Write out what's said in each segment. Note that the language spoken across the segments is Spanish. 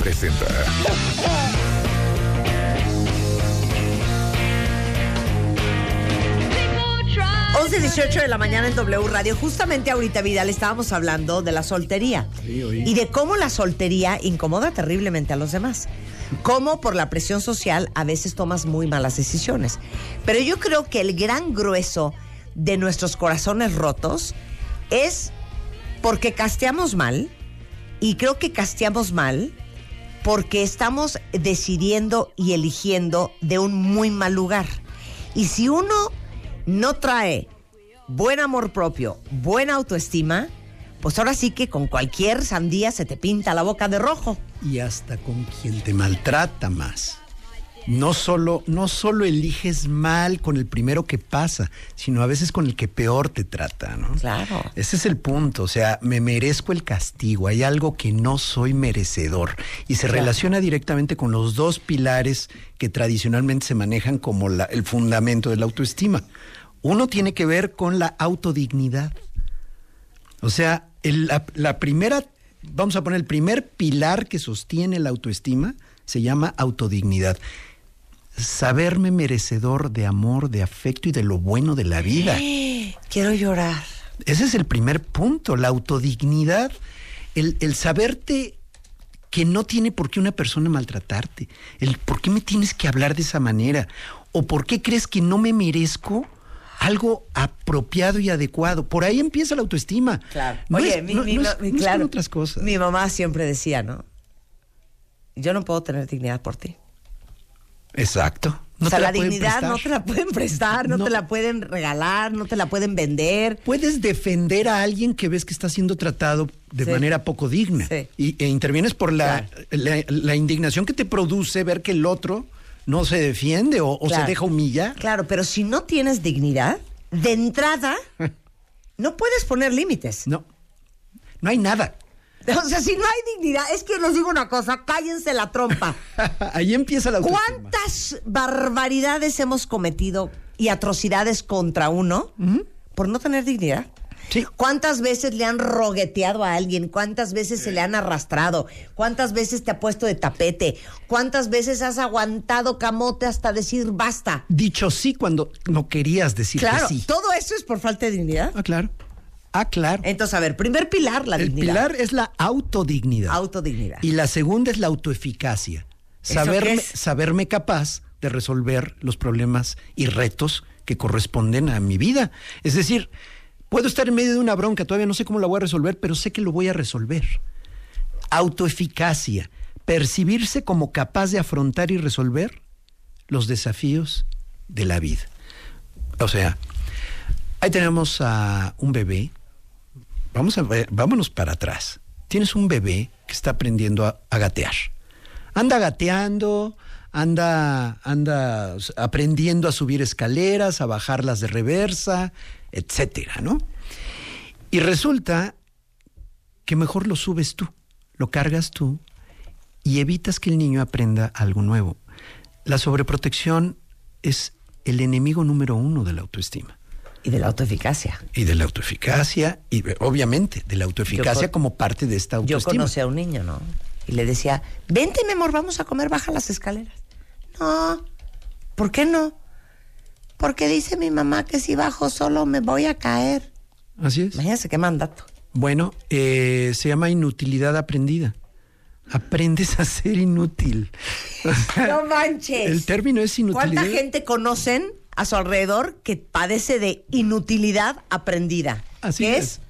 presenta. 18 de la mañana en W Radio. Justamente ahorita, Vidal, estábamos hablando de la soltería. y de cómo la soltería incomoda terriblemente a los demás. Cómo por la presión social a veces tomas muy malas decisiones. Pero yo creo que el gran grueso de nuestros corazones rotos es porque casteamos mal. Y creo que casteamos mal porque estamos decidiendo y eligiendo de un muy mal lugar. Y si uno no trae buen amor propio, buena autoestima, pues ahora sí que con cualquier sandía se te pinta la boca de rojo. Y hasta con quien te maltrata más. No solo, no solo eliges mal con el primero que pasa, sino a veces con el que peor te trata, ¿no? Claro. Ese es el punto, o sea, me merezco el castigo, hay algo que no soy merecedor y se relaciona directamente con los dos pilares que tradicionalmente se manejan como el fundamento de la autoestima. Uno tiene que ver con la autodignidad. O sea, la, primera, vamos a poner el primer pilar que sostiene la autoestima, se llama autodignidad. Saberme merecedor de amor, de afecto y de lo bueno de la vida. quiero llorar. Ese es el primer punto, la autodignidad, el, el saberte que no tiene por qué una persona maltratarte, el por qué me tienes que hablar de esa manera, o por qué crees que no me merezco algo apropiado y adecuado. Por ahí empieza la autoestima. Claro. Oye, mi, claro, otras cosas. Mi mamá siempre decía, ¿no? Yo no puedo tener dignidad por ti. Exacto. o sea, la, dignidad no te la pueden prestar, no, te la pueden regalar, no te la pueden vender. Puedes defender a alguien que ves que está siendo tratado de manera poco digna. Y, e intervienes por la, la, indignación que te produce ver que el otro no se defiende o, se deja humillar. Claro, pero si no tienes dignidad, de entrada, no puedes poner límites. No, no hay nada. O sea, si no hay dignidad, es que les digo una cosa, cállense la trompa. Ahí empieza la ¿Cuántas barbaridades hemos cometido y atrocidades contra uno por no tener dignidad? ¿Cuántas veces le han rogueteado a alguien? ¿Cuántas veces se le han arrastrado? ¿Cuántas veces te ha puesto de tapete? ¿Cuántas veces has aguantado camote hasta decir basta? Dicho sí cuando no querías decir claro, sí. Todo eso es por falta de dignidad. Ah, claro. Ah, claro. Entonces, a ver, primer pilar, la dignidad. El pilar es la autodignidad. Autodignidad. Y la segunda es la autoeficacia. Saberme, saberme capaz de resolver los problemas y retos que corresponden a mi vida. Es decir, Puedo estar en medio de una bronca, todavía no sé cómo la voy a resolver, pero sé que lo voy a resolver. Autoeficacia, percibirse como capaz de afrontar y resolver los desafíos de la vida. O sea, ahí tenemos a un bebé. Vamos a ver, vámonos para atrás. Tienes un bebé que está aprendiendo a, a gatear. Anda gateando, anda, anda aprendiendo a subir escaleras, a bajarlas de reversa, etcétera, ¿no? Y resulta que mejor lo subes tú, lo cargas tú y evitas que el niño aprenda algo nuevo. La sobreprotección es el enemigo número uno de la autoestima. Y de la autoeficacia. Y de la autoeficacia, y obviamente de la autoeficacia como parte de esta autoestima. Yo conocí a un niño, ¿no? Y le decía, vente, mi amor, vamos a comer, baja las escaleras. No, ¿por qué no? Porque dice mi mamá que si bajo solo me voy a caer. Así es. Imagínense qué mandato. Bueno, eh, se llama inutilidad aprendida. Aprendes a ser inútil. no manches. El término es inutilidad. ¿Cuánta gente conocen a su alrededor que padece de inutilidad aprendida? Así es?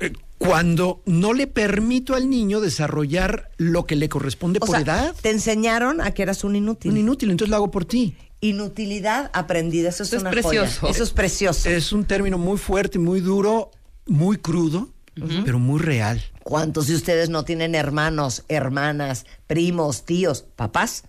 Eh, cuando no le permito al niño desarrollar lo que le corresponde por edad. Te enseñaron a que eras un inútil. Un inútil, entonces lo hago por ti. Inutilidad aprendida, eso es, una precioso. Eso es precioso. Es un término muy fuerte, muy duro, muy crudo, pero muy real. ¿Cuántos de ustedes no tienen hermanos, hermanas, primos, tíos, papás?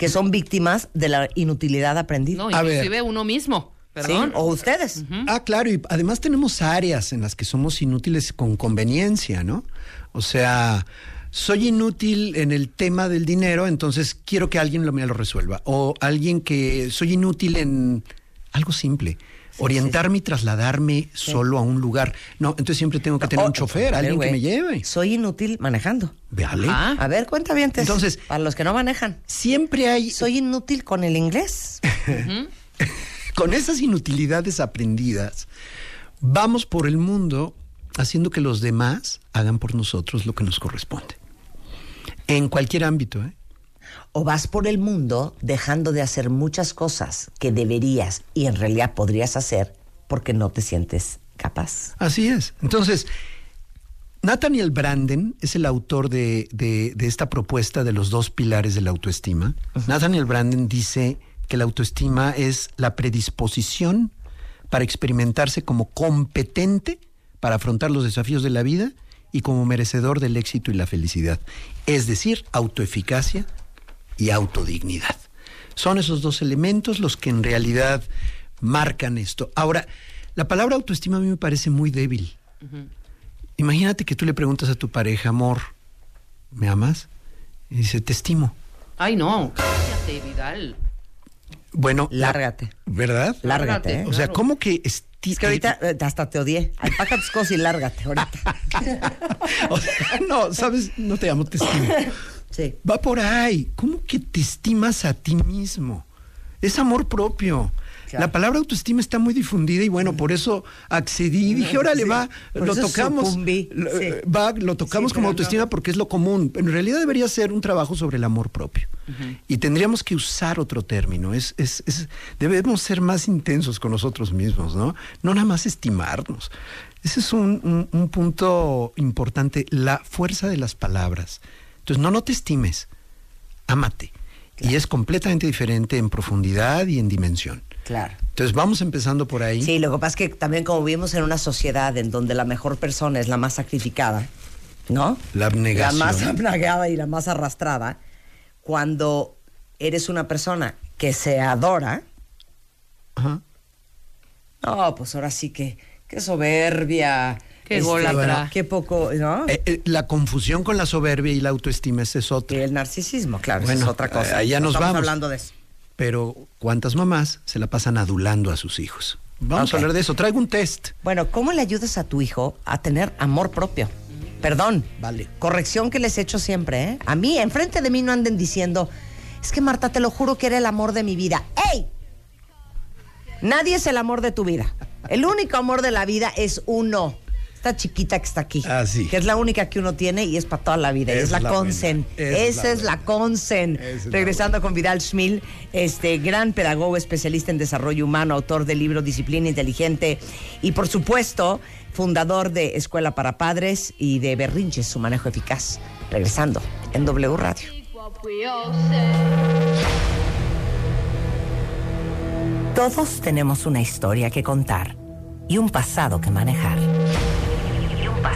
Que son víctimas de la inutilidad aprendida. No, inclusive uno mismo. Perdón. O ustedes. Ah, claro, y además tenemos áreas en las que somos inútiles con conveniencia, ¿no? O sea, soy inútil en el tema del dinero, entonces quiero que alguien lo, me lo resuelva. O alguien que soy inútil en algo simple. Orientarme y trasladarme solo a un lugar. No, entonces siempre tengo que tener Oh, un chofer, a ver, alguien que me lleve. Soy inútil manejando. Vale. A ver, cuenta bien. Entonces- para los que no manejan. Siempre hay Soy inútil con el inglés. con esas inutilidades aprendidas, vamos por el mundo haciendo que los demás hagan por nosotros lo que nos corresponde. En cualquier ámbito, ¿eh? O vas por el mundo dejando de hacer muchas cosas que deberías y en realidad podrías hacer porque no te sientes capaz. Así es. Entonces, Nathaniel Branden es el autor de, de- de esta propuesta de los dos pilares de la autoestima. Nathaniel Branden dice que la autoestima es la predisposición para experimentarse como competente para afrontar los desafíos de la vida y como merecedor del éxito y la felicidad. Es decir, autoeficacia y autodignidad. Son esos dos elementos los que en realidad marcan esto. Ahora, la palabra autoestima a mí me parece muy débil. Imagínate que tú le preguntas a tu pareja, amor, ¿me amas? Y dice, te estimo. Ay, no, cállate, Vidal. Bueno, la- Lárgate. ¿verdad? Lárgate, ¿eh? O sea, Claro. ¿cómo que esti- Es que ahorita eh, hasta te odié. Empaca tus cosas y lárgate ahorita. O sea, no, sabes, no te amo, te estimo. Sí. Va por ahí. ¿Cómo que te estimas a ti mismo? Es amor propio. Claro. La palabra autoestima está muy difundida y bueno, por eso accedí y dije, órale, Sí, va, por lo tocamos. lo- sí. eh, Va, lo tocamos Sí, como autoestima no. porque es lo común. En realidad debería ser un trabajo sobre el amor propio. Y tendríamos que usar otro término. Es, es, es- debemos ser más intensos con nosotros mismos, ¿no? No nada más estimarnos. Ese es un, un- un punto importante, la fuerza de las palabras. Entonces, no, no te estimes, ámate. Y es completamente diferente en profundidad y en dimensión. Claro. Entonces, vamos empezando por ahí. Sí, lo que pasa es que también como vivimos en una sociedad en donde la mejor persona es la más sacrificada, ¿no? La abnegación. La más abnegada y la más arrastrada. Cuando eres una persona que se adora, Ajá. no, pues ahora sí que, qué soberbia. Qué este, ególatra. Qué poco, ¿no? Eh, eh, la confusión con la soberbia y la autoestima, esa es y otra. el narcisismo, claro, esa Bueno, es otra cosa. eh, allá No nos estamos vamos. hablando de eso. Pero, ¿cuántas mamás se la pasan adulando a sus hijos? Vamos a hablar de eso. Traigo un test. Bueno, ¿cómo le ayudas a tu hijo a tener amor propio? Perdón. Vale. Corrección que les he hecho siempre, ¿eh? A mí, enfrente de mí no anden diciendo, es que Marta, te lo juro que era el amor de mi vida. ¡Ey! Nadie es el amor de tu vida. El único amor de la vida es uno. Esta chiquita que está aquí. Ah, sí. Que es la única que uno tiene y es para toda la vida. Es es la, la Consen. Es Esa la es la. Consen. La Regresando con Vidal Schmil, este gran pedagogo, especialista en desarrollo humano, autor del libro Disciplina Inteligente y, por supuesto, fundador de Escuela para Padres y de Berrinches, su manejo eficaz. Regresando en W Radio. Todos tenemos una historia que contar y un pasado que manejar.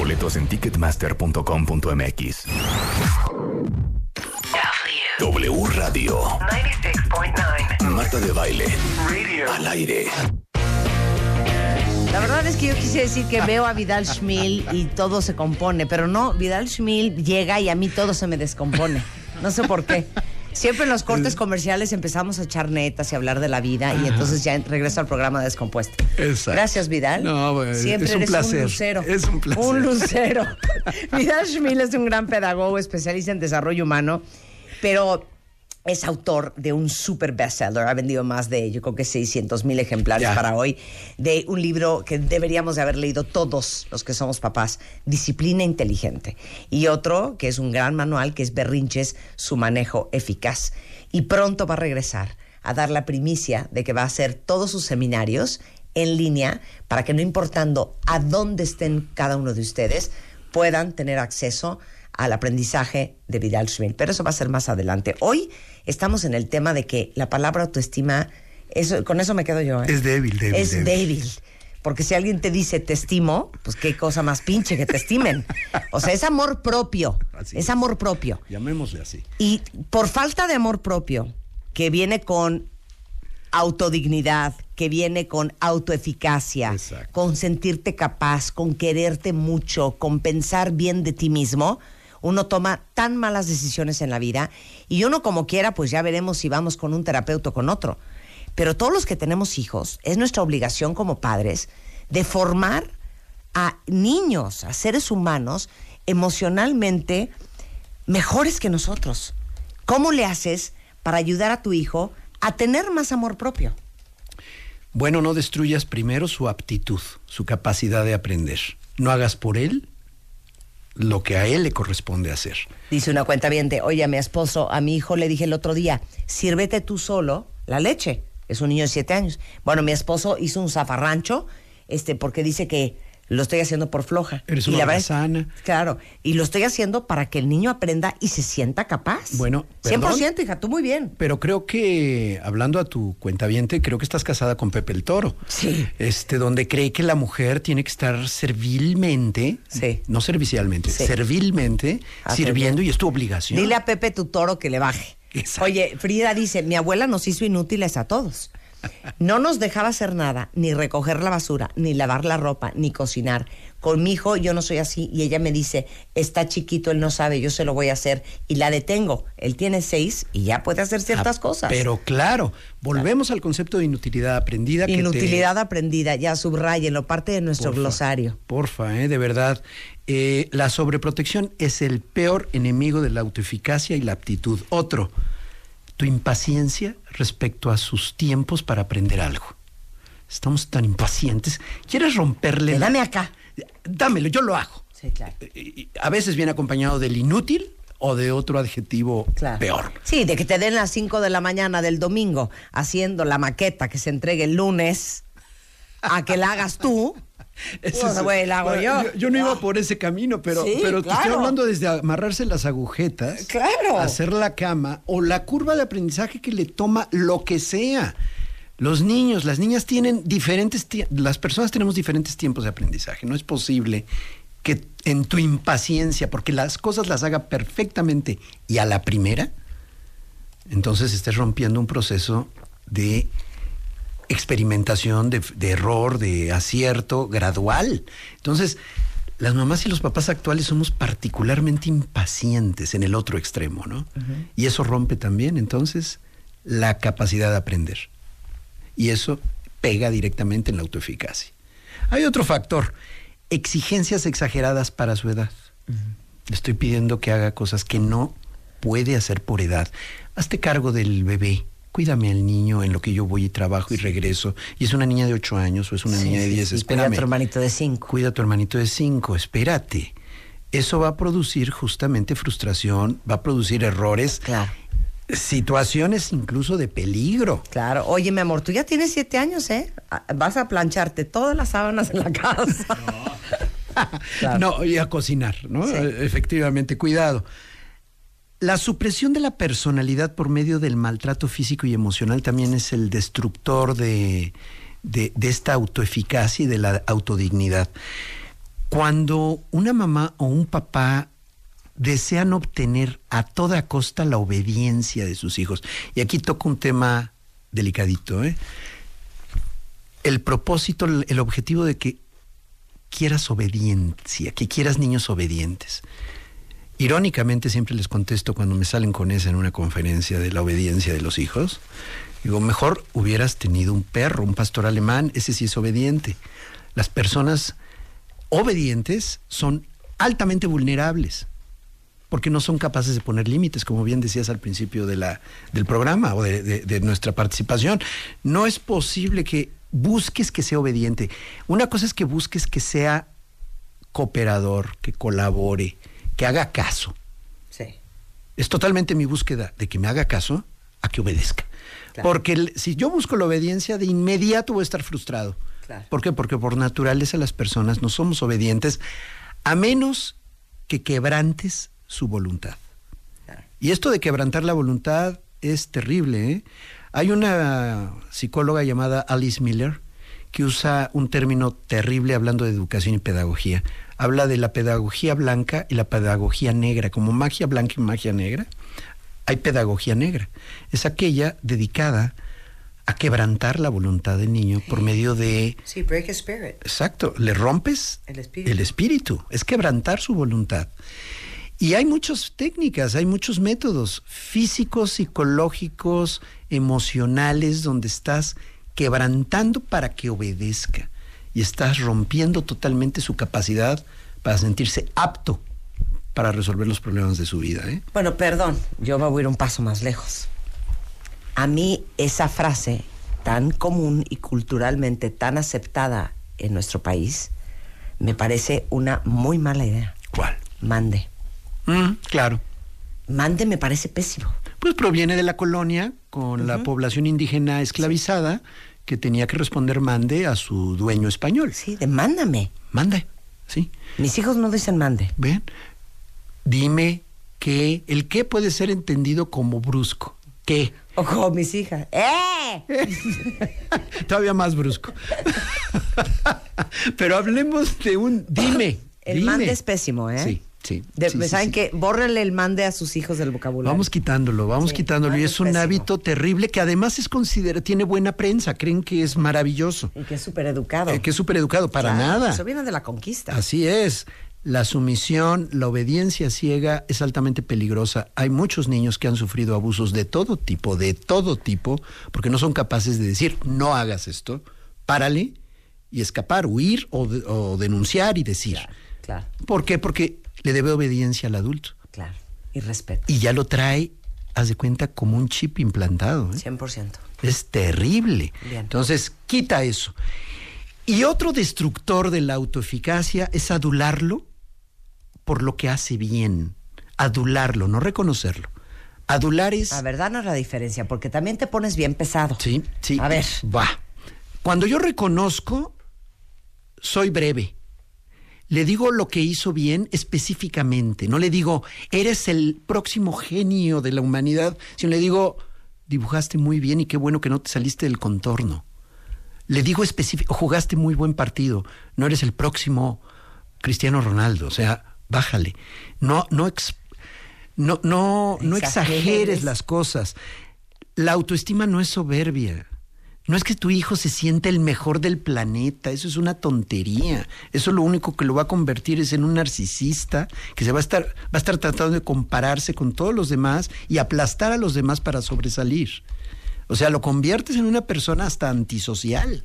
Boletos en ticketmaster.com.mx. W Radio. 96.9 Marta de baile. Radio. Al aire. La verdad es que yo quise decir que veo a Vidal Schmil y todo se compone, pero no, Vidal Schmil llega y a mí todo se me descompone. No sé por qué. Siempre en los cortes comerciales empezamos a echar netas y hablar de la vida y entonces ya regreso al programa descompuesto. Exacto. Gracias, Vidal. No, bueno, Siempre es un eres placer. un lucero. Es un placer. Un lucero. Vidal Schmil es un gran pedagogo, especialista en desarrollo humano, pero es autor de un super bestseller. Ha vendido más de, yo creo que 600 mil ejemplares para hoy, de un libro que deberíamos de haber leído todos los que somos papás, Disciplina Inteligente. Y otro que es un gran manual, que es Berrinches, su manejo eficaz. Y pronto va a regresar a dar la primicia de que va a hacer todos sus seminarios en línea para que no importando a dónde estén cada uno de ustedes, puedan tener acceso al aprendizaje de Vidal Schmil. Pero eso va a ser más adelante. Hoy estamos en el tema de que la palabra autoestima, eso, con eso me quedo yo. ¿eh? Es débil, débil, Es débil. débil. Porque si alguien te dice te estimo, pues qué cosa más pinche que te estimen. O sea, es amor propio. Así es es. amor propio. Llamémosle así. Y por falta de amor propio, que viene con autodignidad, que viene con autoeficacia, Exacto. con sentirte capaz, con quererte mucho, con pensar bien de ti mismo, uno toma tan malas decisiones en la vida y uno como quiera, pues ya veremos si vamos con un terapeuta o con otro. Pero todos los que tenemos hijos, es nuestra obligación como padres de formar a niños, a seres humanos emocionalmente mejores que nosotros. ¿Cómo le haces para ayudar a tu hijo a tener más amor propio? Bueno, no destruyas primero su aptitud, su capacidad de aprender. No hagas por él lo que a él le corresponde hacer. Dice una cuenta oye, a mi esposo, a mi hijo le dije el otro día, sírvete tú solo la leche. Es un niño de siete años. Bueno, mi esposo hizo un zafarrancho, este, porque dice que lo estoy haciendo por floja. Eres Y una la es- holgazana. Claro, y lo estoy haciendo para que el niño aprenda y se sienta capaz. Bueno, 100%, hija, tú muy bien. Pero creo que, hablando a tu cuentaviente, creo que estás casada con Pepe el Toro. Sí. Este, donde cree que la mujer tiene que estar servilmente, Sí. no servicialmente, Sí. servilmente, sirviendo y es tu obligación. Dile a Pepe tu toro que le baje. Exacto. Oye, Frida dice, mi abuela nos hizo inútiles a todos. No nos dejaba hacer nada, ni recoger la basura, ni lavar la ropa, ni cocinar. Con mi hijo yo no soy así y ella me dice, está chiquito, él no sabe, yo se lo voy a hacer y la detengo. Él tiene seis y ya puede hacer ciertas Ah, cosas. Pero claro, volvemos al concepto de inutilidad aprendida. que te- Inutilidad aprendida, ya subrayenlo, parte de nuestro Porfa, glosario. Porfa, eh, de verdad. Eh, la sobreprotección es el peor enemigo de la autoeficacia y la aptitud. Otro, tu impaciencia respecto a sus tiempos para aprender algo. Estamos tan impacientes. ¿Quieres romperle? Eh, la- dame acá. Dámelo, yo lo hago. Sí, claro. Eh, y A veces viene acompañado del inútil o de otro adjetivo Claro. peor. Sí, de que te den las 5 de la mañana del domingo haciendo la maqueta que se entregue el lunes a que la hagas tú. Ese Pues, es- güey, la hago bueno, yo. yo. no iba Ah. por ese camino, pero, Sí, pero te estoy hablando desde amarrarse las agujetas, Claro. hacer la cama o la curva de aprendizaje que le toma lo que sea. Los niños, las niñas tienen diferentes, las personas tenemos diferentes tiempos de aprendizaje. No es posible que en tu impaciencia, porque las cosas las haga perfectamente y a la primera, entonces estés rompiendo un proceso de experimentación, de, de error, de acierto gradual. Entonces, las mamás y los papás actuales somos particularmente impacientes en el otro extremo, ¿no? Y eso rompe también, entonces, la capacidad de aprender. Y eso pega directamente en la autoeficacia. Hay otro factor, exigencias exageradas para su edad. Le estoy pidiendo que haga cosas que no puede hacer por edad. Hazte cargo del bebé. Cuídame al niño en lo que yo voy y trabajo y regreso. Y es una niña de 8 años o es una Sí, niña de sí, 10. sí, cuida a tu hermanito de cinco. Cuida a tu hermanito de 5. Espérate. Eso va a producir justamente frustración, va a producir errores, Claro. situaciones incluso de peligro. Claro. Oye, mi amor, tú ya tienes siete años, ¿eh? Vas a plancharte todas las sábanas en la casa. Claro. No, y a cocinar, ¿no? Sí. Efectivamente, cuidado. La supresión de la personalidad por medio del maltrato físico y emocional también es el destructor de, de- esta autoeficacia y de la autodignidad. Cuando una mamá o un papá desean obtener a toda costa la obediencia de sus hijos, y aquí toco un tema delicadito, ¿eh? el propósito, el objetivo de que quieras obediencia, que quieras niños obedientes. Irónicamente siempre les contesto cuando me salen con esa en una conferencia de la obediencia de los hijos. Digo, mejor hubieras tenido un perro, un pastor alemán, ese sí es obediente. Las personas obedientes son altamente vulnerables porque no son capaces de poner límites, como bien decías al principio de la, del programa o de, de- de nuestra participación. No es posible que busques que sea obediente. Una cosa es que busques que sea cooperador, que colabore, que haga caso. Sí. Es totalmente mi búsqueda de que me haga caso a que obedezca. Claro. Porque el- si yo busco la obediencia, de inmediato voy a estar frustrado. Claro. ¿Por qué? Porque por naturaleza las personas no somos obedientes a menos que quebrantes su voluntad. Claro. Y esto de quebrantar la voluntad es terrible. ¿eh? Hay una psicóloga llamada Alice Miller que usa un término terrible hablando de educación y pedagogía. Habla de la pedagogía blanca y la pedagogía negra, como magia blanca y magia negra. Hay pedagogía negra. Es aquella dedicada a quebrantar la voluntad del niño por medio de Sí, break a spirit. Exacto, le rompes El espíritu. el espíritu, es quebrantar su voluntad. Y hay muchas técnicas, hay muchos métodos físicos, psicológicos, emocionales, donde estás quebrantando para que obedezca y estás rompiendo totalmente su capacidad para sentirse apto para resolver los problemas de su vida. ¿eh? Bueno, perdón, yo me voy a ir un paso más lejos. A mí esa frase tan común y culturalmente tan aceptada en nuestro país me parece una muy mala idea. ¿Cuál? Mande. Mm, claro. Mande me parece pésimo. Pues proviene de la colonia con la población indígena esclavizada que tenía que responder mande a su dueño español. Sí, de mándame. Mande, sí. Mis hijos no dicen mande. ¿Ven? Dime que el qué puede ser entendido como brusco. ¿Qué? O como mis hijas. ¡Eh! Todavía más brusco. Pero hablemos de un dime. El dime. mande es pésimo, ¿eh? Sí, sí. De- sí, sí, ¿Saben sí. qué? Bórrenle el mande a sus hijos del vocabulario. Vamos quitándolo, vamos quitándolo. Y es un pésimo. hábito terrible que además es considera, tiene buena prensa, creen que es maravilloso. Y que es súper educado. Eh, que es súper educado, para Claro, nada. Eso viene de la conquista. Así es. La sumisión, la obediencia ciega es altamente peligrosa. Hay muchos niños que han sufrido abusos de todo tipo, de todo tipo, porque no son capaces de decir, no hagas esto, párale y escapar, huir o, de- o denunciar y decir. Claro, ¿Por qué? Porque le debe obediencia al adulto. claro. Y respeto. Y ya lo trae, haz de cuenta, como un chip implantado. ¿eh? 100%. Es terrible. Bien. Entonces, quita eso. Y otro destructor de la autoeficacia es adularlo por lo que hace bien. Adularlo, no reconocerlo. Adular es... A ver, danos la diferencia, porque también te pones bien pesado. Sí, sí. A ver. Va. Cuando yo reconozco, soy breve. Le digo lo que hizo bien específicamente. No le digo, eres el próximo genio de la humanidad, sino le digo, dibujaste muy bien y qué bueno que no te saliste del contorno. Le digo específico, jugaste muy buen partido, no eres el próximo Cristiano Ronaldo, o sea, bájale. No, no, ex- no, no, no Exageres. exageres las cosas. La autoestima no es soberbia. No es que tu hijo se sienta el mejor del planeta, eso es una tontería. Eso lo único que lo va a convertir es en un narcisista que se va a estar va a estar tratando de compararse con todos los demás y aplastar a los demás para sobresalir. O sea, lo conviertes en una persona hasta antisocial.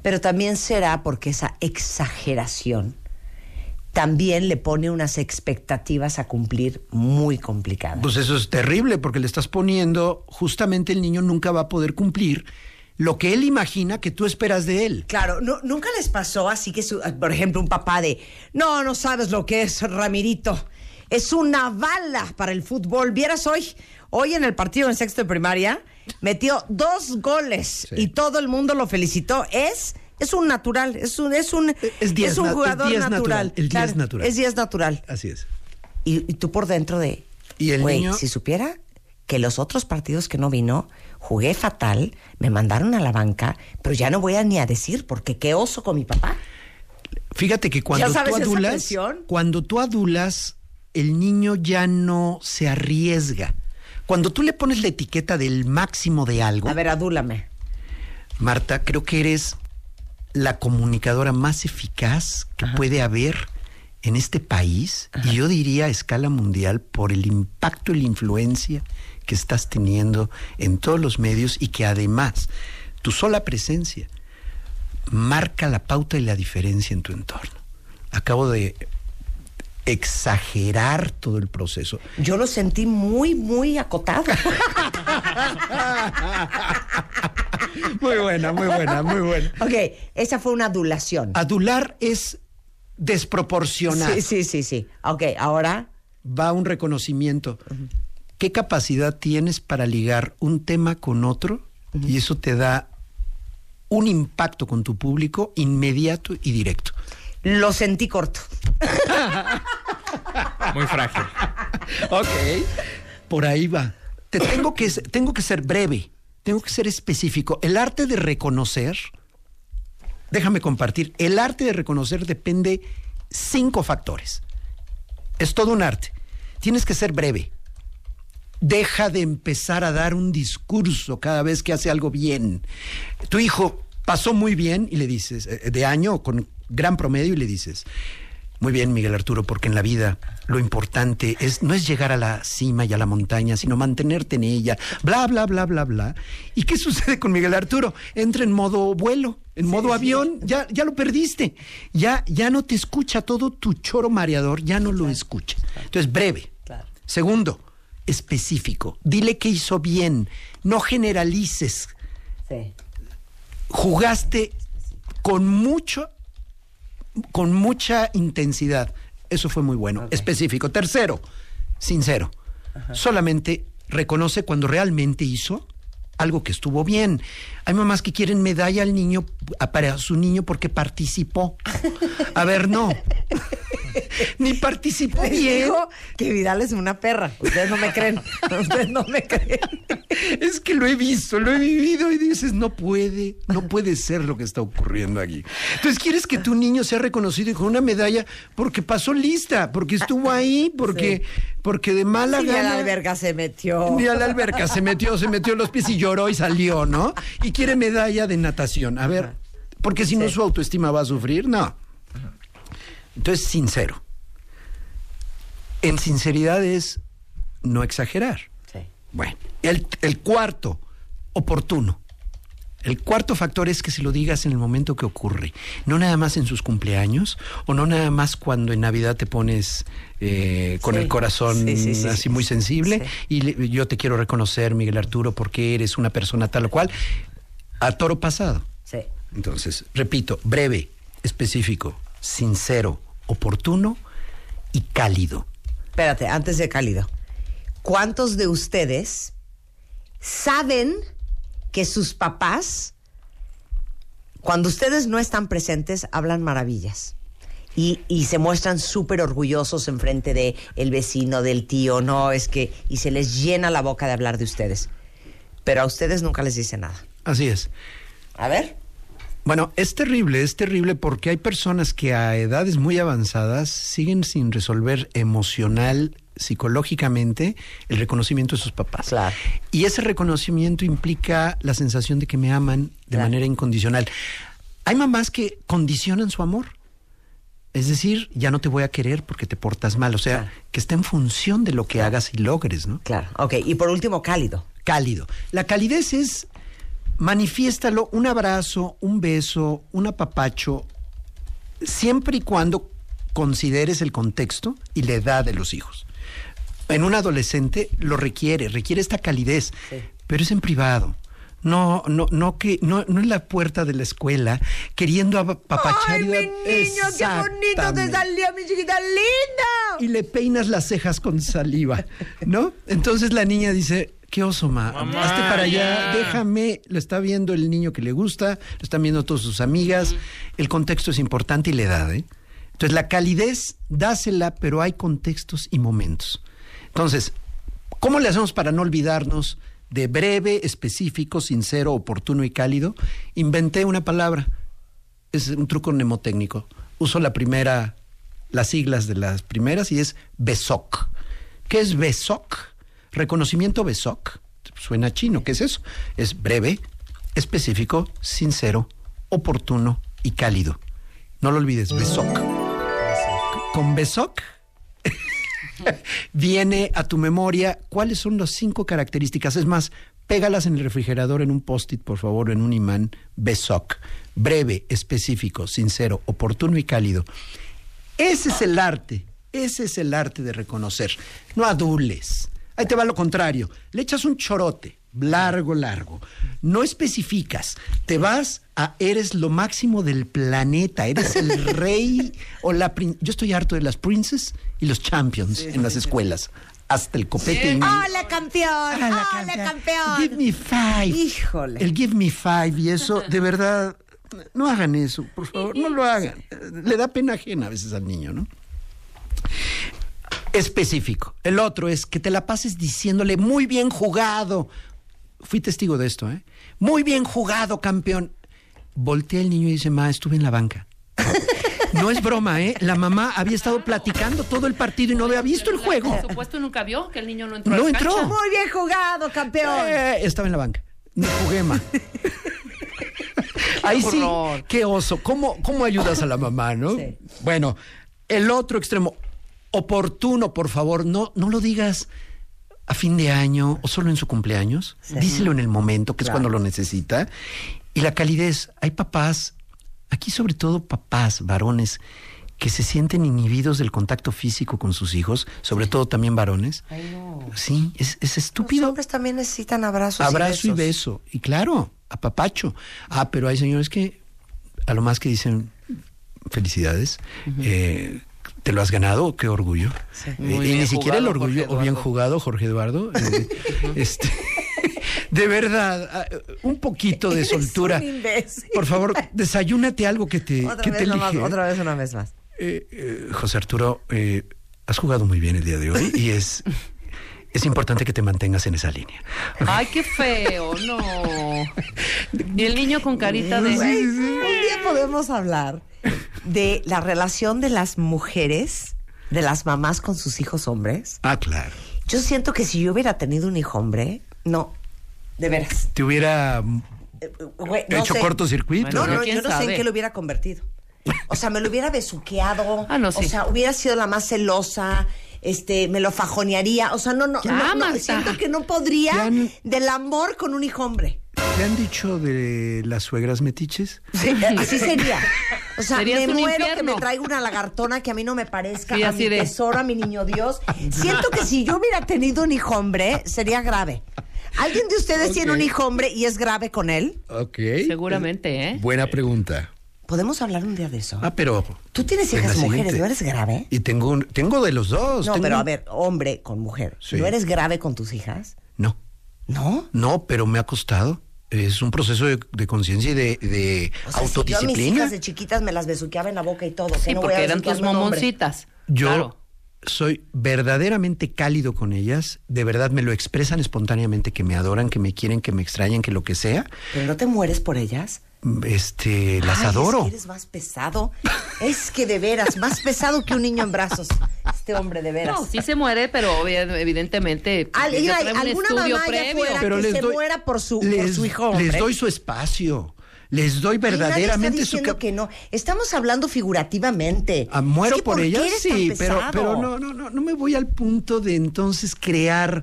Pero también será porque esa exageración también le pone unas expectativas a cumplir muy complicadas. Pues eso es terrible porque le estás poniendo, justamente el niño nunca va a poder cumplir lo que él imagina que tú esperas de él. Claro, no- nunca les pasó así que, su- por ejemplo, un papá de, no, no sabes lo que es, Ramirito. Es una bala para el fútbol. Vieras hoy, hoy en el partido en sexto de primaria, metió dos goles Sí. y todo el mundo lo felicitó. Es, es un natural, es un, es un, Es diez un es jugador natural. natural, el diez Claro, natural. Es 10 natural. Así es. Y, y tú por dentro de, Y el güey, niño- si supiera que los otros partidos que no vino, jugué fatal, me mandaron a la banca, pero ya no voy a ni a decir, porque qué oso con mi papá. Fíjate que cuando ¿Ya sabes tú adulas, cuando tú adulas, el niño ya no se arriesga. Cuando tú le pones la etiqueta del máximo de algo, A ver, adúlame. Marta, creo que eres la comunicadora más eficaz que puede haber en este país y yo diría a escala mundial por el impacto y la influencia que estás teniendo en todos los medios y que además tu sola presencia marca la pauta y la diferencia en tu entorno. Acabo de exagerar todo el proceso. Yo lo sentí muy, muy acotado. Muy buena, muy buena, muy buena. ok, esa fue una adulación. Adular es desproporcionar. Sí, sí, sí, sí. Ok, ahora, va un reconocimiento. ¿Qué capacidad tienes para ligar un tema con otro? Y eso te da un impacto con tu público inmediato y directo. lo sentí corto. Muy frágil. Ok. Por ahí va. Te tengo que, tengo que ser breve, tengo que ser específico. El arte de reconocer déjame compartir. El arte de reconocer depende cinco factores. Es todo un arte. Tienes que ser breve. Deja de empezar a dar un discurso cada vez que hace algo bien. Tu hijo pasó muy bien y le dices, eh, de año con gran promedio y le dices, muy bien, Miguel Arturo, porque en la vida lo importante es no es llegar a la cima y a la montaña, sino mantenerte en ella, bla, bla, bla, bla, bla. ¿Y qué sucede con Miguel Arturo? Entra en modo vuelo, en modo avión, ya, ya lo perdiste. Ya, ya no te escucha todo tu choro mareador, ya no lo escucha. Entonces, breve. Claro. Segundo, específico. Dile que hizo bien. No generalices. Sí. Jugaste con mucho con mucha intensidad. Eso fue muy bueno. Específico. Tercero, sincero. Solamente reconoce cuando realmente hizo algo que estuvo bien. Hay mamás que quieren medalla al niño, a- para su niño porque participó. A ver, no. Ni participó Les bien. digo que Vidal es una perra. Ustedes no me creen. Ustedes no me creen. Es que lo he visto, lo he vivido y dices, no puede, no puede ser lo que está ocurriendo aquí. Entonces, quieres que tu niño sea reconocido y con una medalla porque pasó lista, porque estuvo ahí, porque, porque de mala a gana. la alberga se metió. Ni a la alberca, se metió, se metió en los pies y lloró y salió, ¿no? Y quiere medalla de natación. A ver, porque si no su autoestima va a sufrir, no. Entonces, sincero. En sinceridad es no exagerar. Sí. Bueno, el, el cuarto, oportuno. El cuarto factor es que se lo digas en el momento que ocurre, no nada más en sus cumpleaños o no nada más cuando en Navidad te pones eh, con Sí. el corazón Sí, sí, sí, así sí, muy sensible y le- yo te quiero reconocer, Miguel Arturo, porque eres una persona tal o cual, a toro pasado. Sí. Entonces, repito, breve, específico, sincero, oportuno y cálido. Espérate, antes de cálido. ¿Cuántos de ustedes saben que sus papás, cuando ustedes no están presentes, hablan maravillas? Y, y se muestran súper orgullosos enfrente de el vecino, del tío, no, es que, y se les llena la boca de hablar de ustedes. Pero a ustedes nunca les dice nada. Así es. A ver. Bueno, es terrible, es terrible porque hay personas que a edades muy avanzadas siguen sin resolver emocional, psicológicamente, el reconocimiento de sus papás. Claro. Y ese reconocimiento implica la sensación de que me aman de Claro. manera incondicional. Hay mamás que condicionan su amor. Es decir, ya no te voy a querer porque te portas mal. O sea, Claro. que está en función de lo que hagas y logres, ¿no? Claro. Ok, y por último, cálido. cálido. La calidez es, manifiéstalo, un abrazo, un beso, un apapacho, siempre y cuando consideres el contexto y la edad de los hijos. En un adolescente lo requiere, requiere esta calidez, Sí. pero es en privado. No, no, no que, no, no en la puerta de la escuela, queriendo apapachar y dar- Exactamente salió, mi chiquita linda! y le peinas las cejas con saliva, ¿no? Entonces la niña dice, qué oso, ma, hazte para allá, déjame, lo está viendo el niño que le gusta, lo están viendo todas sus amigas, el contexto es importante y la edad, ¿eh? Entonces la calidez, dásela, pero hay contextos y momentos. Entonces, ¿cómo le hacemos para no olvidarnos de breve, específico, sincero, oportuno y cálido? Inventé una palabra, es un truco mnemotécnico. Uso la primera, las siglas de las primeras y es BESOC. ¿Qué es BESOC? Reconocimiento BESOC. Suena chino, ¿qué es eso? Es breve, específico, sincero, oportuno y cálido. No lo olvides, BESOC. Con BESOC viene a tu memoria cuáles son las cinco características. Es más, pégalas en el refrigerador en un post-it, por favor, en un imán. BESOC. Breve, específico, sincero, oportuno y cálido. Ese es el arte. Ese es el arte de reconocer. No adules. Ahí te va lo contrario. Le echas un chorote, largo, largo. No especificas. Te vas a eres lo máximo del planeta. Eres el rey o la prin- Yo estoy harto de las princes y los champions en las escuelas. Hasta el copete. y ¡Hola, campeón! La ¡Hola, campeona. campeón! Give me five. Híjole. El give me five y eso, de verdad, no hagan eso, por favor, no lo hagan. Le da pena ajena a veces al niño, ¿no? Específico. El otro es que te la pases diciéndole muy bien jugado. Fui testigo de esto, ¿eh? Muy bien jugado, campeón. voltea el niño y dice, ma, estuve en la banca. No es broma, ¿eh? La mamá había estado platicando todo el partido y no había visto el juego. Por supuesto, nunca vio que el niño no entró. a No la entró. cancha. Muy bien jugado, campeón. Eh, estaba en la banca. Ni jugué, ma. Ahí sí, qué oso. ¿Cómo, ¿Cómo ayudas a la mamá, no? Sí. Bueno, el otro extremo, oportuno, por favor, no, no lo digas a fin de año o solo en su cumpleaños. Díselo en el momento, que es cuando lo necesita. Y la calidez. Hay papás, aquí sobre todo papás, varones, que se sienten inhibidos del contacto físico con sus hijos, sobre todo también varones. Sí, es, es Los estúpido. hombres también necesitan abrazos. Abrazo y besos. beso. Y claro, apapacho. Ah, pero hay señores que a lo más que dicen felicidades, eh, te lo has ganado, qué orgullo. Eh, y ni siquiera el orgullo, o bien jugado, Jorge Eduardo. eh, este, de verdad, ah, un poquito de soltura. un imbécil. Por favor, desayúnate algo que te, Otra que vez te nomás, otra vez una vez más. Eh, eh, José Arturo, eh, has jugado muy bien el día de hoy y es, es importante que te mantengas en esa línea. Ay, qué feo, no. Y el niño con carita de. un día podemos hablar de la relación de las mujeres, de las mamás con sus hijos hombres. Ah, claro. Yo siento que si yo hubiera tenido un hijo hombre, no, de veras. Te hubiera Eh, güey, no hecho sé. cortocircuito. No, Bueno, no, ¿quién yo no sé en qué lo hubiera convertido. O sea, me lo hubiera besuqueado. Ah, no, sí. O sea, hubiera sido la más celosa. Este, me lo fajonearía. O sea, no, no, Ya, no, siento que no podría Ya del amor con un hijo hombre. ¿Te han dicho de las suegras metiches? Sí, así sería. O sea, Serías me muero infierno. que me traiga una lagartona que a mí no me parezca Sí, a así mi tesoro, a mi niño Dios. Siento que si yo hubiera tenido un hijo hombre, sería grave. ¿Alguien de ustedes tiene un hijo hombre y es grave con él? Ok. Seguramente, ¿eh? Buena pregunta. ¿Podemos hablar un día de eso? Ah, pero... Tú tienes hijas mujeres. ¿no eres grave? Y tengo, un- tengo de los dos. No, tengo pero a ver, hombre con mujer. Sí. ¿No eres grave con tus hijas? No, ¿No? no, pero me ha costado. Es un proceso de, de conciencia y de, de O sea, si yo a mis autodisciplina. hijas de chiquitas me las besuqueaba en la boca y todo. ¿qué Sí, no voy a porque eran tus momoncitas. Yo Claro. soy verdaderamente cálido con ellas. De verdad me lo expresan espontáneamente que me adoran, que me quieren, que me extrañan, que lo que sea. ¿Pero no te mueres por ellas? Este, las Ay, adoro. Es que eres más pesado. Es que de veras, más pesado que un niño en brazos. Este hombre de veras. No, sí se muere, pero evidentemente. Hay- un alguna mamá previo. afuera Pero que les se doy- muera por su, por hijo hombre. Les doy su espacio. Les doy verdaderamente está su que no. Estamos hablando figurativamente. Ah, muero Es que por qué ellas, sí, pero, pero no, no, no, no me voy al punto de entonces crear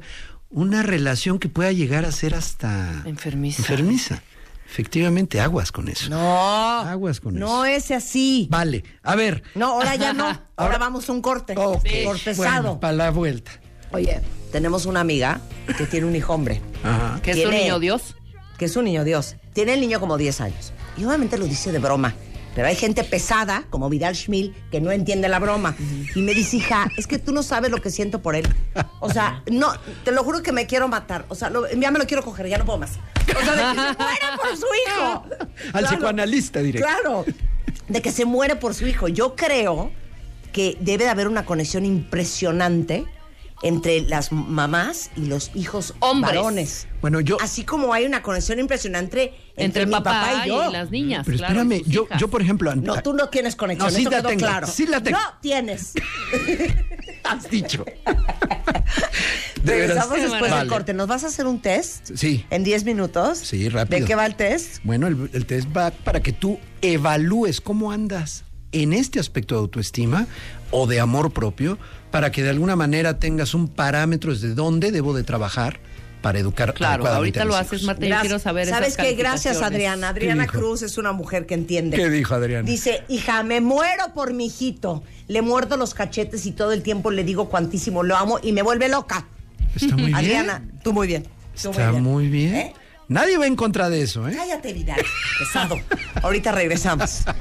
una relación que pueda llegar a ser hasta Enfermiza. Enfermiza. Efectivamente, aguas con eso. No. Aguas con no eso. es así. Vale, a ver. No, ahora ya no. Ahora, Ahora- vamos a un corte. Ok, Por pesado. para la vuelta. Oye, tenemos una amiga que tiene un hijo hombre. Ajá. Que es un niño Dios. que es un niño Dios. Tiene el niño como 10 años. Y obviamente lo dice de broma. Pero hay gente pesada, como Vidal Schmil, que no entiende la broma. Y me dice, hija, es que tú no sabes lo que siento por él. O sea, no, te lo juro que me quiero matar. O sea, lo- ya me lo quiero coger, ya no puedo más. O sea, de que se muere por su hijo. Al psicoanalista directo. Claro, de que se muere por su hijo. Yo creo que debe de haber una conexión impresionante entre las mamás y los hijos Hombres. varones. Bueno, yo. Así como hay una conexión impresionante entre, mi papá, papá, y yo. las niñas. Pero claro, espérame, y yo, hijas. yo, por ejemplo. No, tú no tienes conexión, No, sí eso la quedó tengo, claro. sí la tengo. No tienes. has dicho. De. Regresamos después del corte. ¿Nos vas a hacer un test? Sí. ¿En 10 minutos? Sí, rápido. ¿De qué va el test? Bueno, el, el test va para que tú evalúes cómo andas en este aspecto de autoestima o de amor propio, para que de alguna manera tengas un parámetro desde dónde debo de trabajar para educar Claro, adecuadamente ahorita a lo haces. Marta. Yo quiero saber ¿Sabes esas qué? Gracias. Adriana. Adriana? Cruz es una mujer que entiende. ¿Qué dijo Adriana? Dice, hija, me muero por mi hijito. Le muerdo los cachetes y todo el tiempo le digo cuantísimo lo amo y me vuelve loca. Está muy bien. Adriana, tú muy bien. Tú Está muy bien. ¿Eh? Nadie va en contra de eso, ¿eh? Cállate, Vidal. Pesado. Ahorita regresamos.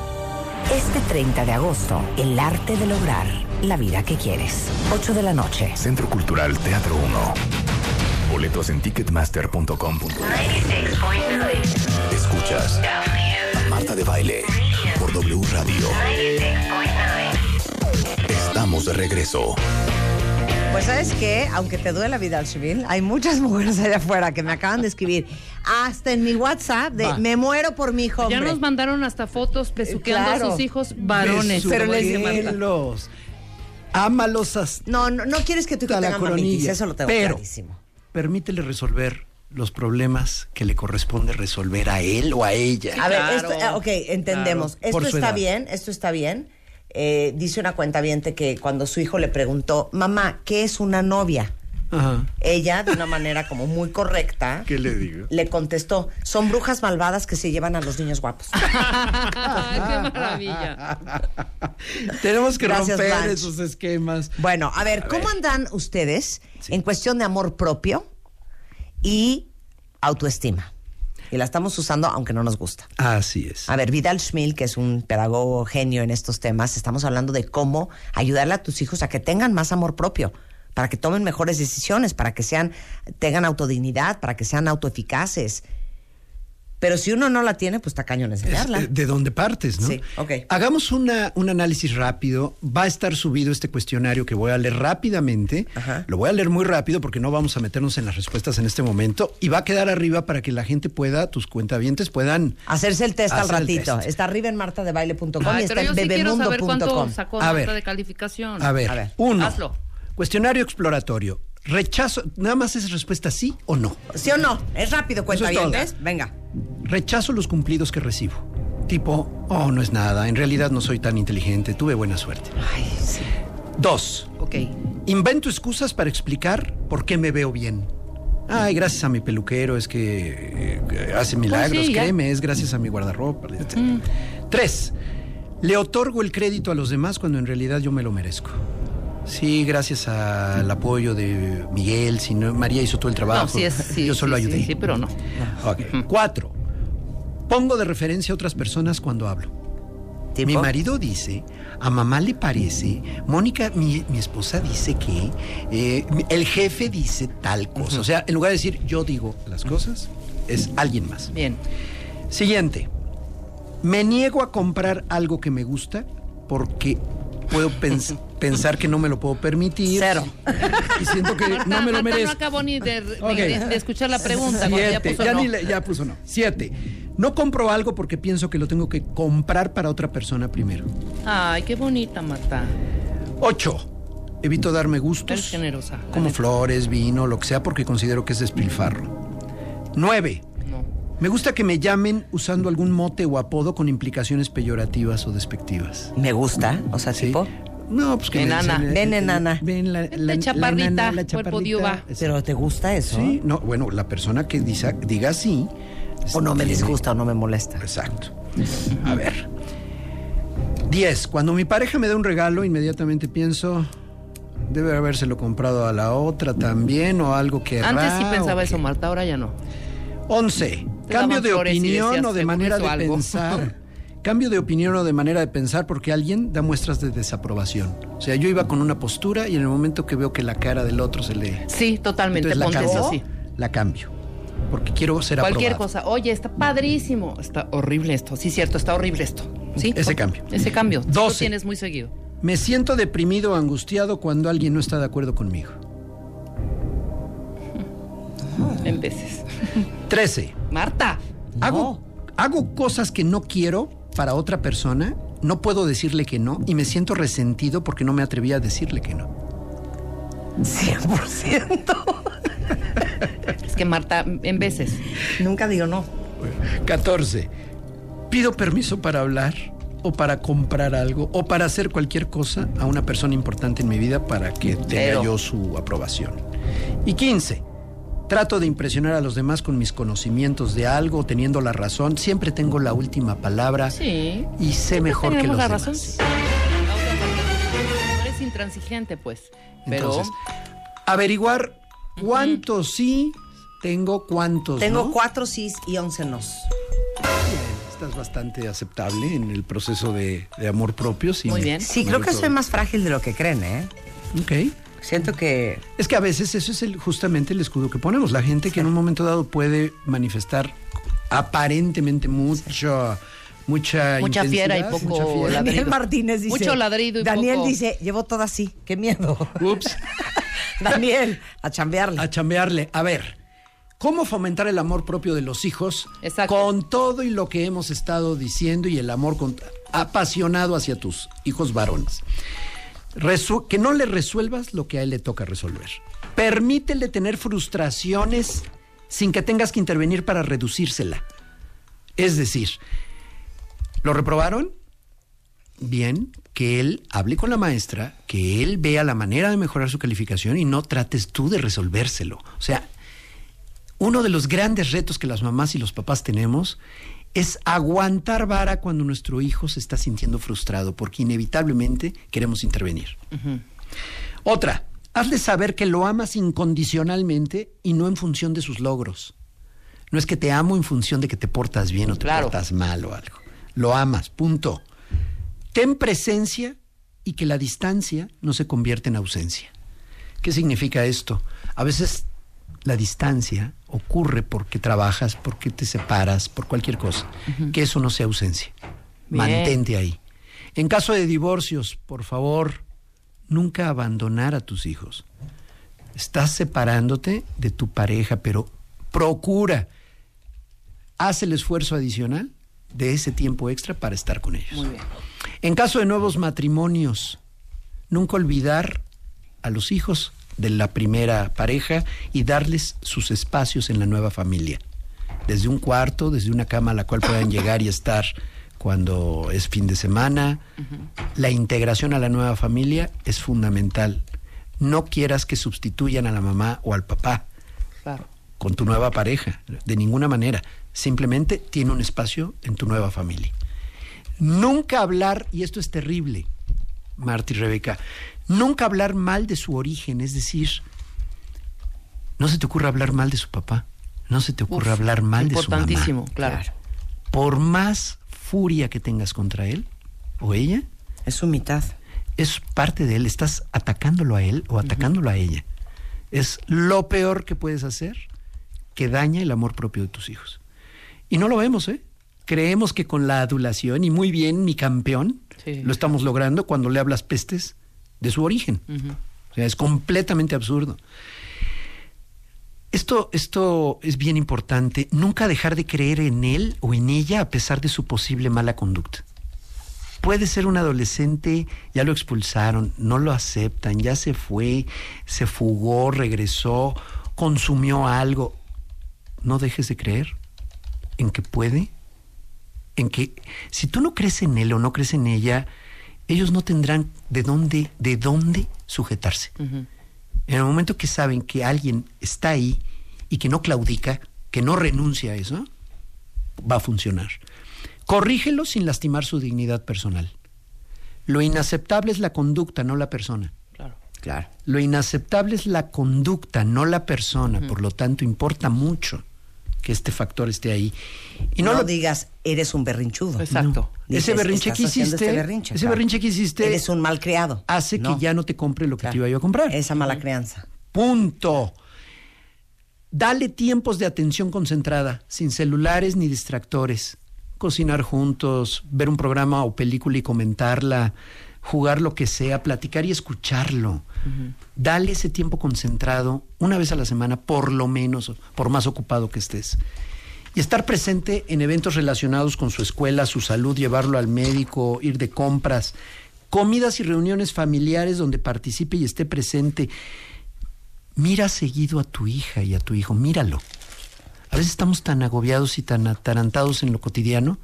Este 30 de agosto, el arte de lograr la vida que quieres. 8 de la noche. Centro Cultural Teatro 1. Boletos en ticketmaster.com.mx. Escuchas a Marta de Baile por W Radio. Estamos de regreso. Pues sabes que, aunque te duele la vida al civil, hay muchas mujeres allá afuera que me acaban de escribir, hasta en mi WhatsApp, de Va. me muero por mi hijo. Ya hombre". nos mandaron hasta fotos besuqueando Claro. a sus hijos varones. Pero les-. Ámalos hasta No, no, no quieres que tu hijo la tenga mamitis, eso lo tengo Pero clarísimo. permítele resolver los problemas que le corresponde resolver a él o a ella. A ver, Claro. esto, ah, ok, entendemos. Claro, Esto está edad. bien, esto está bien. Eh, dice una cuenta que cuando su hijo le preguntó, mamá, ¿qué es una novia? Ajá. Ella, de una manera como muy correcta, ¿Qué le digo? le contestó, son brujas malvadas que se llevan a los niños guapos. Qué maravilla. Tenemos que Gracias, romper Blanche. esos esquemas. Bueno, a ver, ¿cómo andan ustedes en cuestión de amor propio y autoestima? Y la estamos usando aunque no nos gusta. Así es. A ver, Vidal Schmil, que es un pedagogo genio en estos temas, estamos hablando de cómo ayudarle a tus hijos a que tengan más amor propio, para que tomen mejores decisiones, para que sean, tengan autodignidad, para que sean autoeficaces. Pero si uno no la tiene, pues está cañón enseñarla. eh, de dónde partes, ¿no? Sí, ok. Hagamos una, un análisis rápido. Va a estar subido este cuestionario que voy a leer rápidamente. Ajá. Lo voy a leer muy rápido porque no vamos a meternos en las respuestas en este momento. Y va a quedar arriba para que la gente pueda, tus cuentavientes puedan. Hacerse el test al ratito. test. Está arriba en martadebaile.com y está en bebemundo.com. A ver. de calificación. A ver, A ver, uno. hazlo. Cuestionario exploratorio. Rechazo, nada más es respuesta sí o no. ¿Sí o no? Es rápido, cuenta es. Venga. Rechazo los cumplidos que recibo. Tipo, oh, no es nada, en realidad no soy tan inteligente, tuve buena suerte. Ay, sí. Dos, Ok. invento excusas para explicar por qué me veo bien. Ay, gracias a mi peluquero, es que eh, hace milagros, Pues sí, ya. créeme, es gracias a mi guardarropa, etc. Tres, le otorgo el crédito a los demás cuando en realidad yo me lo merezco. Sí, gracias al apoyo de Miguel, si no, María hizo todo el trabajo. No, sí es. Sí, yo solo ayudé. Sí, sí, pero no. Cuatro, pongo de referencia a otras personas cuando hablo. ¿Tipo? Mi marido dice, a mamá le parece, Mónica, mi, mi esposa dice que, eh, el jefe dice tal cosa. O sea, en lugar de decir yo digo las cosas, es alguien más. Bien. Siguiente, me niego a comprar algo que me gusta porque puedo pens- pensar que no me lo puedo permitir. Cero. Y siento que Marta, no me lo Marta merezco. no acabó ni de, escuchar la pregunta. ya Siete. puso Ya, no. ni le- ya puso no. Siete. No compro algo porque pienso que lo tengo que comprar para otra persona primero. Ay, qué bonita, Marta. Ocho. Evito darme gustos. Eres generosa. la Como neta. flores, vino, lo que sea, porque considero que es despilfarro. Nueve. No. Me gusta que me llamen usando algún mote o apodo con implicaciones peyorativas o despectivas. Me gusta, o sea, ¿Sí? tipo. No, pues que Enana. me dicen, Ven, eh, enana. Ven la, Vente, chaparrita, la cuerpo chaparrita. Pero ¿te gusta eso? Sí, no, bueno, la persona que dice- diga así. O no me disgusta o no me molesta. Exacto. A ver. 10. Cuando mi pareja me da un regalo, inmediatamente pienso, debe habérselo comprado a la otra también o algo que Antes sí pensaba eso, Marta, ahora ya no. 11. Te Cambio de opinión decías, o de manera de algo. pensar. Cambio de opinión o de manera de pensar porque alguien da muestras de desaprobación. O sea, yo iba con una postura y en el momento que veo que la cara del otro se le... Sí, totalmente. Entonces la Ponte eso cambio. así. La cambio. Porque quiero ser Cualquier aprobado. cosa. Oye, está padrísimo. Está horrible esto. Sí, cierto, está horrible esto. ¿Sí? Ese cambio. Ese cambio. 12. tienes muy seguido. Me siento deprimido o angustiado cuando alguien no está de acuerdo conmigo. En veces. 13. Marta. Hago, hago cosas que no quiero para otra persona, no puedo decirle que no y me siento resentido porque no me atreví a decirle que no. 100%. Es que Marta, en veces. Nunca digo no. 14. Pido permiso para hablar o para comprar algo o para hacer cualquier cosa a una persona importante en mi vida para que tenga Pero- yo su aprobación. Y 15. Trato de impresionar a los demás con mis conocimientos de algo, teniendo la razón. Siempre tengo la última palabra Sí. y sé mejor que los la demás. razón. No eres intransigente, pues. Pero Entonces, averiguar cuánto sí Tengo cuántos. Tengo ¿no? cuatro sís y once nos. Bien, Estás bastante aceptable en el proceso de, de amor propio. sin Muy bien. Sí, creo que soy más frágil de lo que creen, ¿eh? Ok. Siento que Es que a veces eso es el, justamente el escudo que ponemos. La gente que en un momento dado puede manifestar aparentemente mucho, mucha Mucha fiera y poco mucha fiera. ladrido. Daniel Martínez dice. Mucho ladrido y Daniel poco- dice, llevo todo así. Qué miedo. Ups. Daniel, a chambearle. a chambearle. A ver, ¿cómo fomentar el amor propio de los hijos Exacto. con todo y lo que hemos estado diciendo y el amor con- apasionado hacia tus hijos varones? Resu- que no le resuelvas lo que a él le toca resolver. Permítele tener frustraciones sin que tengas que intervenir para reducírsela. Es decir, ¿lo reprobaron? Bien, que él hable con la maestra, que él vea la manera de mejorar su calificación y no trates tú de resolvérselo. O sea, uno de los grandes retos que las mamás y los papás tenemos es aguantar vara cuando nuestro hijo se está sintiendo frustrado, porque inevitablemente queremos intervenir. Otra, hazle saber que lo amas incondicionalmente y no en función de sus logros. No es que te amo en función de que te portas bien o te Claro. portas mal o algo. Lo amas, punto. Ten presencia y que la distancia no se convierta en ausencia. ¿Qué significa esto? A veces la distancia ocurre porque trabajas, porque te separas, por cualquier cosa. Que eso no sea ausencia. Bien. Mantente ahí. En caso de divorcios, por favor, nunca abandonar a tus hijos. Estás separándote de tu pareja, pero procura, haz el esfuerzo adicional de ese tiempo extra para estar con ellos. Muy bien. En caso de nuevos matrimonios, nunca olvidar a los hijos de la primera pareja y darles sus espacios en la nueva familia. Desde un cuarto, desde una cama a la cual puedan llegar y estar cuando es fin de semana. La integración a la nueva familia es fundamental. No quieras que sustituyan a la mamá o al papá. Con tu nueva pareja, de ninguna manera. Simplemente tiene un espacio en tu nueva familia. Nunca hablar, y esto es terrible, Marta y Rebeca, nunca hablar mal de su origen, es decir, no se te ocurra hablar mal de su papá, no se te ocurra Uf, hablar mal de su mamá. Importantísimo, claro. Por más furia que tengas contra él o ella, Es su mitad. es parte de él, estás atacándolo a él o atacándolo a ella. Es lo peor que puedes hacer que daña el amor propio de tus hijos. Y no lo vemos, ¿eh? Creemos que con la adulación, y muy bien, mi campeón, Sí. lo estamos logrando cuando le hablas pestes de su origen. O sea, es completamente absurdo. Esto, esto es bien importante. Nunca dejar de creer en él o en ella a pesar de su posible mala conducta. Puede ser un adolescente, ya lo expulsaron, no lo aceptan, ya se fue, se fugó, regresó, consumió algo. No dejes de creer en que puede, en que si tú no crees en él o no crees en ella, ellos no tendrán de dónde, de dónde sujetarse. En el momento que saben que alguien está ahí y que no claudica, que no renuncia a eso, va a funcionar. Corrígelo sin lastimar su dignidad personal. Lo inaceptable es la conducta, no la persona. Claro. Claro. Lo inaceptable es la conducta, no la persona. Por lo tanto, importa mucho que este factor esté ahí. Y no no, lo digas, eres un berrinchudo. Exacto. Dices, ese berrinche "Estás que hiciste, este berrinche", ese claro. berrinche que hiciste Eres un mal criado. hace No, que ya no te compre lo que claro. te iba yo a comprar. Esa mala crianza. Punto. Dale tiempos de atención concentrada, sin celulares ni distractores. Cocinar juntos, ver un programa o película y comentarla, jugar lo que sea, platicar y escucharlo. Dale ese tiempo concentrado una vez a la semana, por lo menos, por más ocupado que estés. Y estar presente en eventos relacionados con su escuela, su salud, llevarlo al médico, ir de compras, comidas y reuniones familiares donde participe y esté presente. Mira seguido a tu hija y a tu hijo, míralo. A veces estamos tan agobiados y tan atarantados en lo cotidiano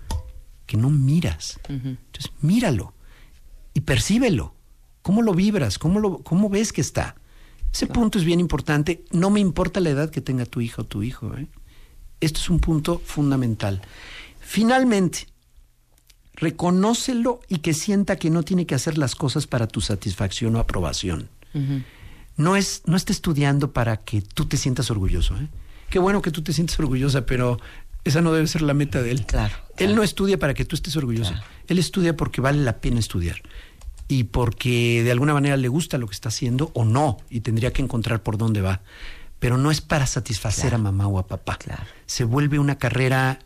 que no miras. Entonces, míralo y percíbelo. ¿Cómo lo vibras? ¿Cómo, lo, cómo ves que está? Ese punto es bien importante. No me importa la edad que tenga tu hija o tu hijo. ¿eh? Esto es un punto fundamental. Finalmente, reconócelo y que sienta que no tiene que hacer las cosas para tu satisfacción o aprobación. No, es, no está estudiando para que tú te sientas orgulloso. ¿eh? qué bueno que tú te sientes orgullosa, pero esa no debe ser la meta de él. Claro, Él no estudia para que tú estés orgullosa. Él estudia porque vale la pena estudiar. Y porque de alguna manera le gusta lo que está haciendo o no, y tendría que encontrar por dónde va. Pero no es para satisfacer a mamá o a papá. Claro. Se vuelve una carrera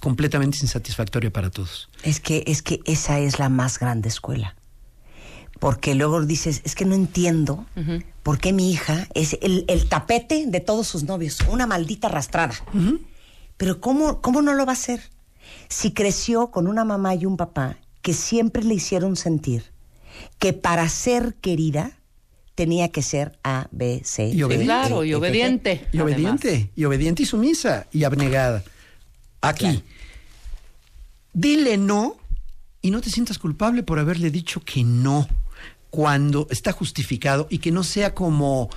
completamente insatisfactoria para todos. Es que, es que esa es la más grande escuela. Porque luego dices, es que no entiendo por qué mi hija es el, el tapete de todos sus novios, una maldita arrastrada. Pero ¿cómo, ¿cómo no lo va a hacer? Si creció con una mamá y un papá que siempre le hicieron sentir que para ser querida tenía que ser A, B, C. Y D, obediente. Claro, E, y G. obediente. Y además. obediente, y obediente y sumisa, y abnegada. Aquí. Claro. Dile no y no te sientas culpable por haberle dicho que no cuando está justificado y que no sea como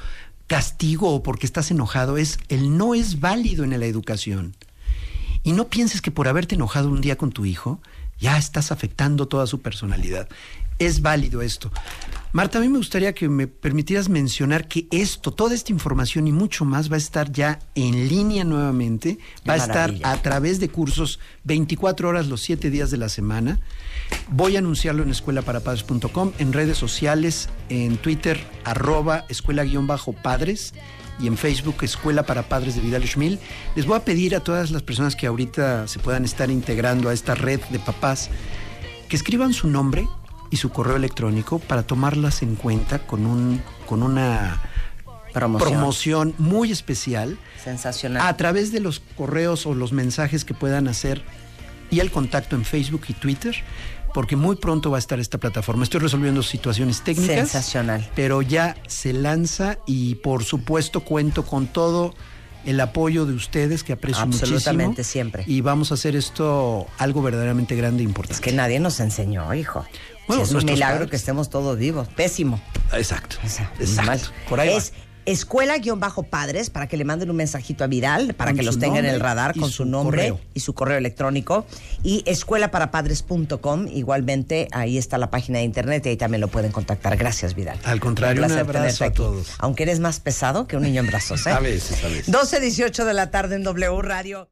castigo o porque estás enojado. Es el no es válido en la educación. Y no pienses que por haberte enojado un día con tu hijo, ya estás afectando toda su personalidad. Es válido esto. Marta, a mí me gustaría que me permitieras mencionar que esto, toda esta información y mucho más va a estar ya en línea nuevamente. Qué Va a estar a través de cursos 24 horas los 7 días de la semana. Voy a anunciarlo en escuelaparapadres.com, en redes sociales, en Twitter, arroba escuela-padres y en Facebook Escuela para Padres de Vidal Schmil. Les voy a pedir a todas las personas que ahorita se puedan estar integrando a esta red de papás que escriban su nombre y su correo electrónico para tomarlas en cuenta con un con una Promoción. promoción muy especial Sensacional. a través de los correos o los mensajes que puedan hacer y el contacto en Facebook y Twitter, porque muy pronto va a estar esta plataforma. Estoy resolviendo situaciones técnicas. Sensacional. Pero ya se lanza y por supuesto cuento con todo el apoyo de ustedes que aprecio Absolutamente, muchísimo. siempre. Y vamos a hacer esto algo verdaderamente grande e Es importante. que nadie nos enseñó, hijo. Bueno, Sí, es un milagro padres. que estemos todos vivos. Pésimo. Exacto. O sea, Exacto. Por ahí va. Es escuela-padres para que le manden un mensajito a Vidal, para Con que los su tenga en el radar con su su nombre correo. y su correo electrónico. Y escuelaparapadres.com, igualmente ahí está la página de internet y ahí también lo pueden contactar. Gracias, Vidal. Al contrario, Un abrazo a aquí. todos. Aunque eres más pesado que un niño en brazos, ¿eh? A veces, a veces. 12, 18 de la tarde en W Radio.